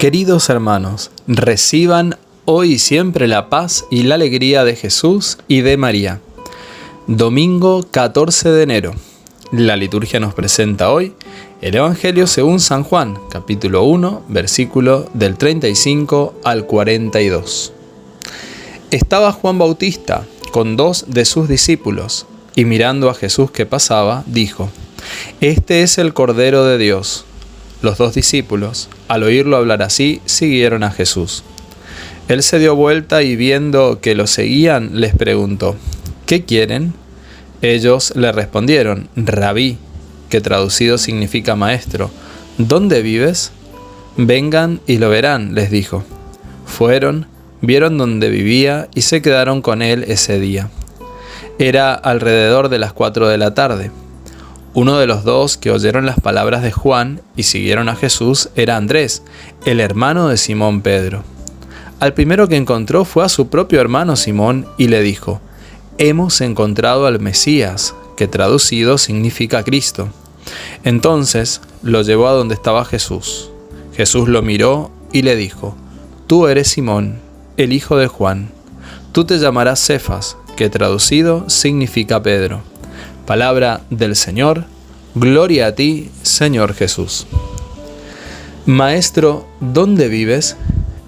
Queridos hermanos, reciban hoy y siempre la paz y la alegría de Jesús y de María. Domingo 14 de enero. La liturgia nos presenta hoy el Evangelio según San Juan, capítulo 1, versículo del 35 al 42. Estaba Juan Bautista con dos de sus discípulos, y mirando a Jesús que pasaba, dijo, Este es el Cordero de Dios los dos discípulos, al oírlo hablar así, siguieron a Jesús. Él se dio vuelta y viendo que lo seguían, les preguntó, ¿qué quieren? Ellos le respondieron, Rabí, que traducido significa maestro, ¿dónde vives? Vengan y lo verán, les dijo. Fueron, vieron dónde vivía y se quedaron con él ese día. Era alrededor de las cuatro de la tarde. Uno de los dos que oyeron las palabras de Juan y siguieron a Jesús era Andrés, el hermano de Simón Pedro. Al primero que encontró fue a su propio hermano Simón y le dijo, Hemos encontrado al Mesías, que traducido significa Cristo. Entonces lo llevó a donde estaba Jesús. Jesús lo miró y le dijo, Tú eres Simón, el hijo de Juan. Tú te llamarás Cefas, que traducido significa Pedro. Palabra del Señor, gloria a ti, Señor Jesús. Maestro, ¿dónde vives?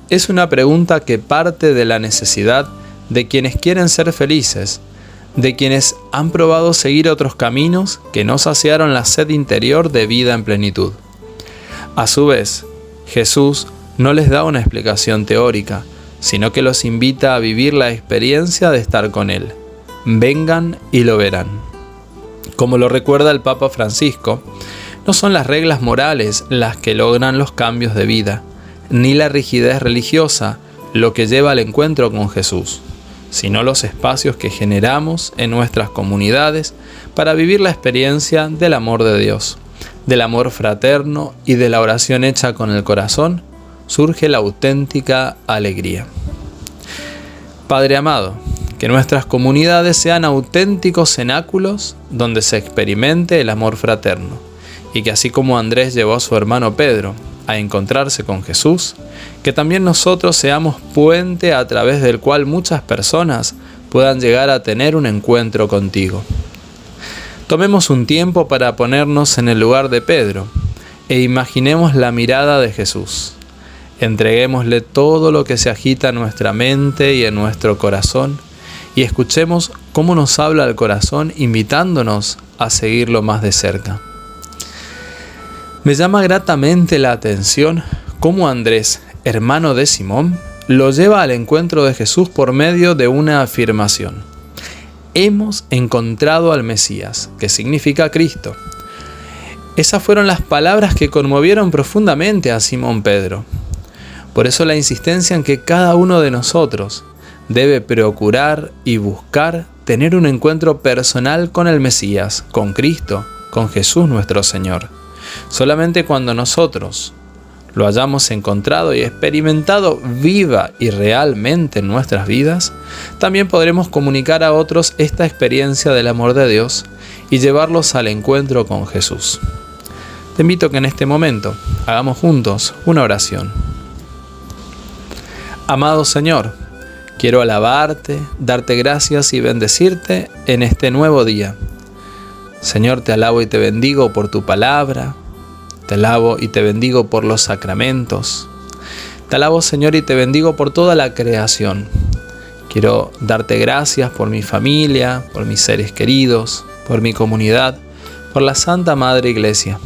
Es una pregunta que parte de la necesidad de quienes quieren ser felices, de quienes han probado seguir otros caminos que no saciaron la sed interior de vida en plenitud. A su vez, Jesús no les da una explicación teórica, sino que los invita a vivir la experiencia de estar con Él. Vengan y lo verán. Como lo recuerda el Papa Francisco, no son las reglas morales las que logran los cambios de vida, ni la rigidez religiosa lo que lleva al encuentro con Jesús, sino los espacios que generamos en nuestras comunidades para vivir la experiencia del amor de Dios, del amor fraterno y de la oración hecha con el corazón, surge la auténtica alegría. Padre amado, que nuestras comunidades sean auténticos cenáculos donde se experimente el amor fraterno, y que así como Andrés llevó a su hermano Pedro a encontrarse con Jesús, que también nosotros seamos puente a través del cual muchas personas puedan llegar a tener un encuentro contigo. Tomemos un tiempo para ponernos en el lugar de Pedro e imaginemos la mirada de Jesús. Entreguémosle todo lo que se agita en nuestra mente y en nuestro corazón y escuchemos cómo nos habla el corazón invitándonos a seguirlo más de cerca. Me llama gratamente la atención cómo Andrés, hermano de Simón, lo lleva al encuentro de Jesús por medio de una afirmación. Hemos encontrado al Mesías, que significa Cristo. Esas fueron las palabras que conmovieron profundamente a Simón Pedro. Por eso la insistencia en que cada uno de nosotros, debe procurar y buscar tener un encuentro personal con el Mesías, con Cristo, con Jesús nuestro Señor. Solamente cuando nosotros lo hayamos encontrado y experimentado viva y realmente en nuestras vidas, también podremos comunicar a otros esta experiencia del amor de Dios y llevarlos al encuentro con Jesús. Te invito que en este momento hagamos juntos una oración. Amado Señor, Quiero alabarte, darte gracias y bendecirte en este nuevo día. Señor, te alabo y te bendigo por tu palabra, te alabo y te bendigo por los sacramentos. Te alabo, Señor, y te bendigo por toda la creación. Quiero darte gracias por mi familia, por mis seres queridos, por mi comunidad, por la Santa Madre Iglesia.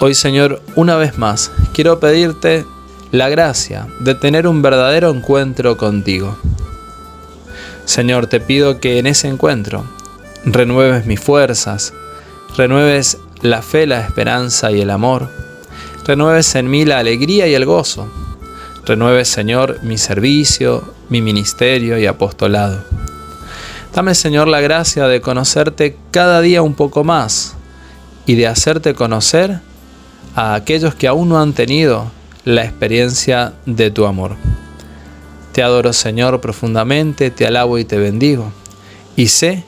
Hoy, Señor, una vez más, quiero pedirte la gracia de tener un verdadero encuentro contigo. Señor, te pido que en ese encuentro renueves mis fuerzas, renueves la fe, la esperanza y el amor, renueves en mí la alegría y el gozo, renueves, Señor, mi servicio, mi ministerio y apostolado. Dame, Señor, la gracia de conocerte cada día un poco más y de hacerte conocer a aquellos que aún no han tenido la experiencia de tu amor. Te adoro Señor profundamente, te alabo y te bendigo. Y sé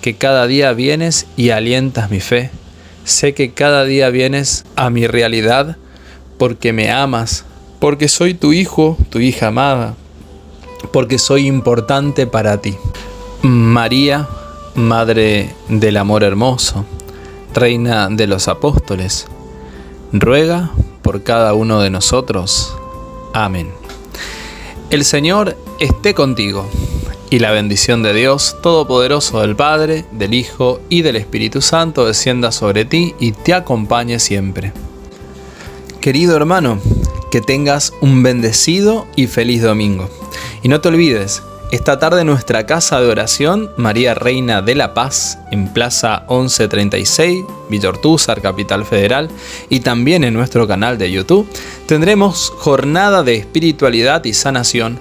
que cada día vienes y alientas mi fe. Sé que cada día vienes a mi realidad porque me amas, porque soy tu hijo, tu hija amada, porque soy importante para ti. María, Madre del Amor Hermoso, Reina de los Apóstoles, ruega por cada uno de nosotros. Amén. El Señor esté contigo, y la bendición de Dios Todopoderoso del Padre, del Hijo y del Espíritu Santo descienda sobre ti y te acompañe siempre. Querido hermano, que tengas un bendecido y feliz domingo. Y no te olvides, esta tarde nuestra casa de oración, María Reina de la Paz, en Plaza 1136, Villortúzar, Capital Federal, y también en nuestro canal de YouTube, tendremos jornada de espiritualidad y sanación,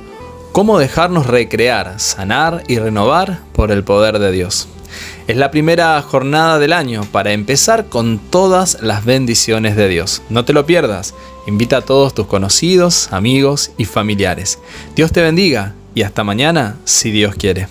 cómo dejarnos recrear, sanar y renovar por el poder de Dios. Es la primera jornada del año para empezar con todas las bendiciones de Dios. No te lo pierdas. Invita a todos tus conocidos, amigos y familiares. Dios te bendiga y hasta mañana si Dios quiere.